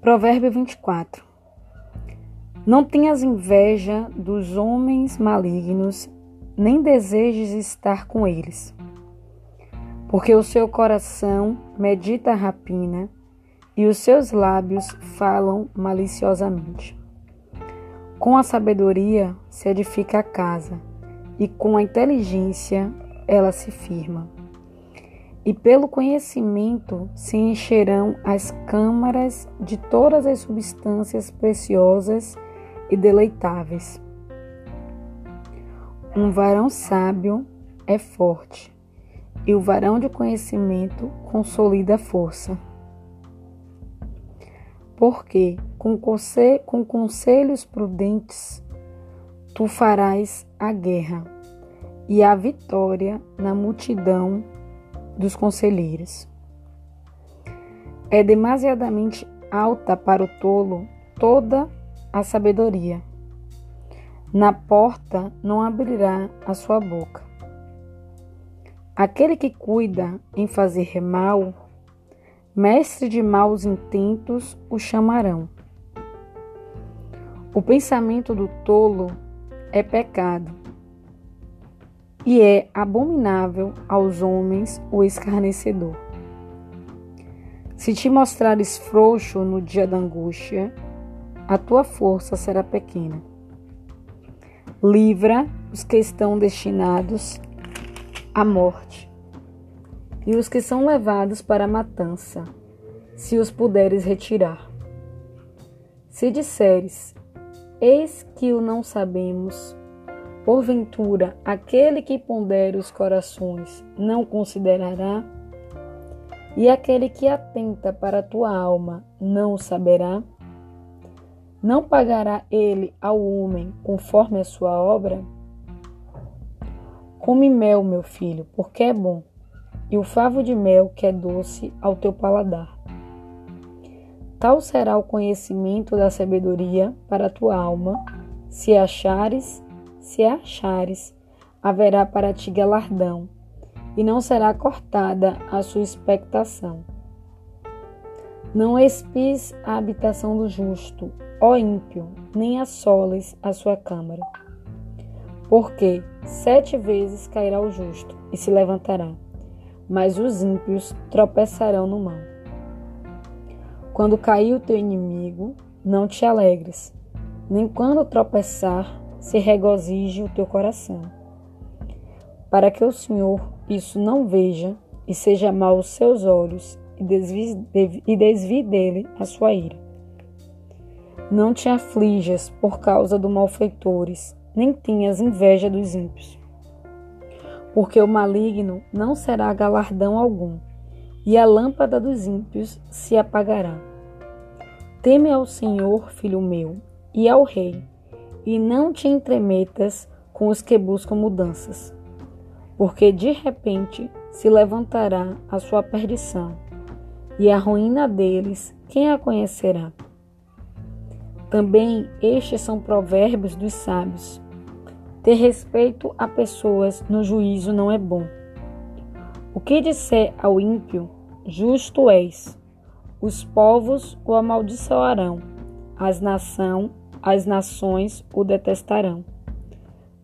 Provérbio 24 Não tenhas inveja dos homens malignos, nem desejes estar com eles, porque o seu coração medita rapina e os seus lábios falam maliciosamente. Com a sabedoria se edifica a casa, e com a inteligência ela se firma. E pelo conhecimento se encherão as câmaras de todas as substâncias preciosas e deleitáveis. Um varão sábio é forte, e o varão de conhecimento consolida a força. Porque com, com conselhos prudentes tu farás a guerra e a vitória na multidão dos conselheiros. É demasiadamente alta para o tolo toda a sabedoria. Na porta não abrirá a sua boca. Aquele que cuida em fazer mal mestre de maus intentos o chamarão. O pensamento do tolo é pecado, e é abominável aos homens o escarnecedor. Se te mostrares frouxo no dia da angústia, a tua força será pequena. Livra os que estão destinados à morte e os que são levados para a matança, se os puderes retirar. Se disseres, eis que o não sabemos, porventura aquele que pondera os corações não considerará? E aquele que atenta para a tua alma não saberá? Não pagará ele ao homem conforme a sua obra? Come mel, meu filho, porque é bom e o favo de mel que é doce ao teu paladar. Tal será o conhecimento da sabedoria para a tua alma, se achares, se achares, haverá para ti galardão, e não será cortada a sua expectação. Não espis a habitação do justo, ó ímpio, nem assoles a sua câmara. Porque sete vezes cairá o justo e se levantará mas os ímpios tropeçarão no mão. Quando cair o teu inimigo, não te alegres, nem quando tropeçar, se regozije o teu coração. Para que o Senhor isso não veja e seja mal os seus olhos e desvie, e desvie dele a sua ira. Não te aflijas por causa dos malfeitores, nem tenhas inveja dos ímpios porque o maligno não será galardão algum, e a lâmpada dos ímpios se apagará. Teme ao Senhor, filho meu, e ao Rei, e não te entremetas com os que buscam mudanças, porque de repente se levantará a sua perdição, e a ruína deles, quem a conhecerá? Também estes são provérbios dos sábios ter respeito a pessoas no juízo não é bom. O que disser ao ímpio, justo és. Os povos o amaldiçoarão, as, nação, as nações o detestarão.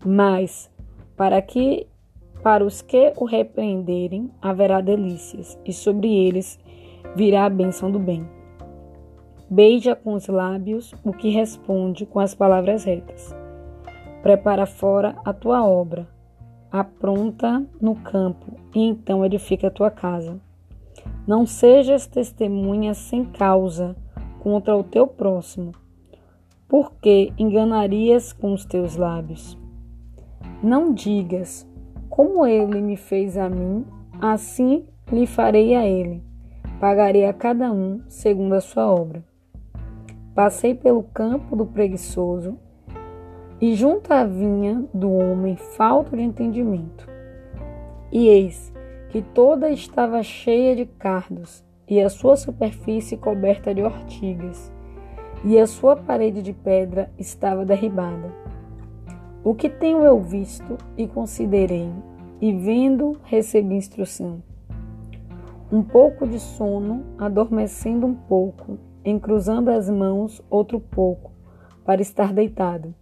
Mas, para que para os que o repreenderem, haverá delícias, e sobre eles virá a bênção do bem. Beija com os lábios o que responde com as palavras retas Prepara fora a tua obra, apronta no campo, e então edifica a tua casa. Não sejas testemunha sem causa contra o teu próximo, porque enganarias com os teus lábios. Não digas, como ele me fez a mim, assim lhe farei a ele. Pagarei a cada um segundo a sua obra. Passei pelo campo do preguiçoso e junto à vinha do homem falta de entendimento. E eis que toda estava cheia de cardos, e a sua superfície coberta de ortigas, e a sua parede de pedra estava derribada. O que tenho eu visto e considerei, e vendo recebi instrução. Um pouco de sono, adormecendo um pouco, encruzando as mãos outro pouco, para estar deitado.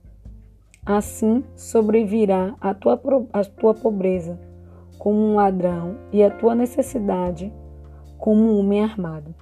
Assim sobrevirá a tua, a tua pobreza como um ladrão e a tua necessidade como um homem armado.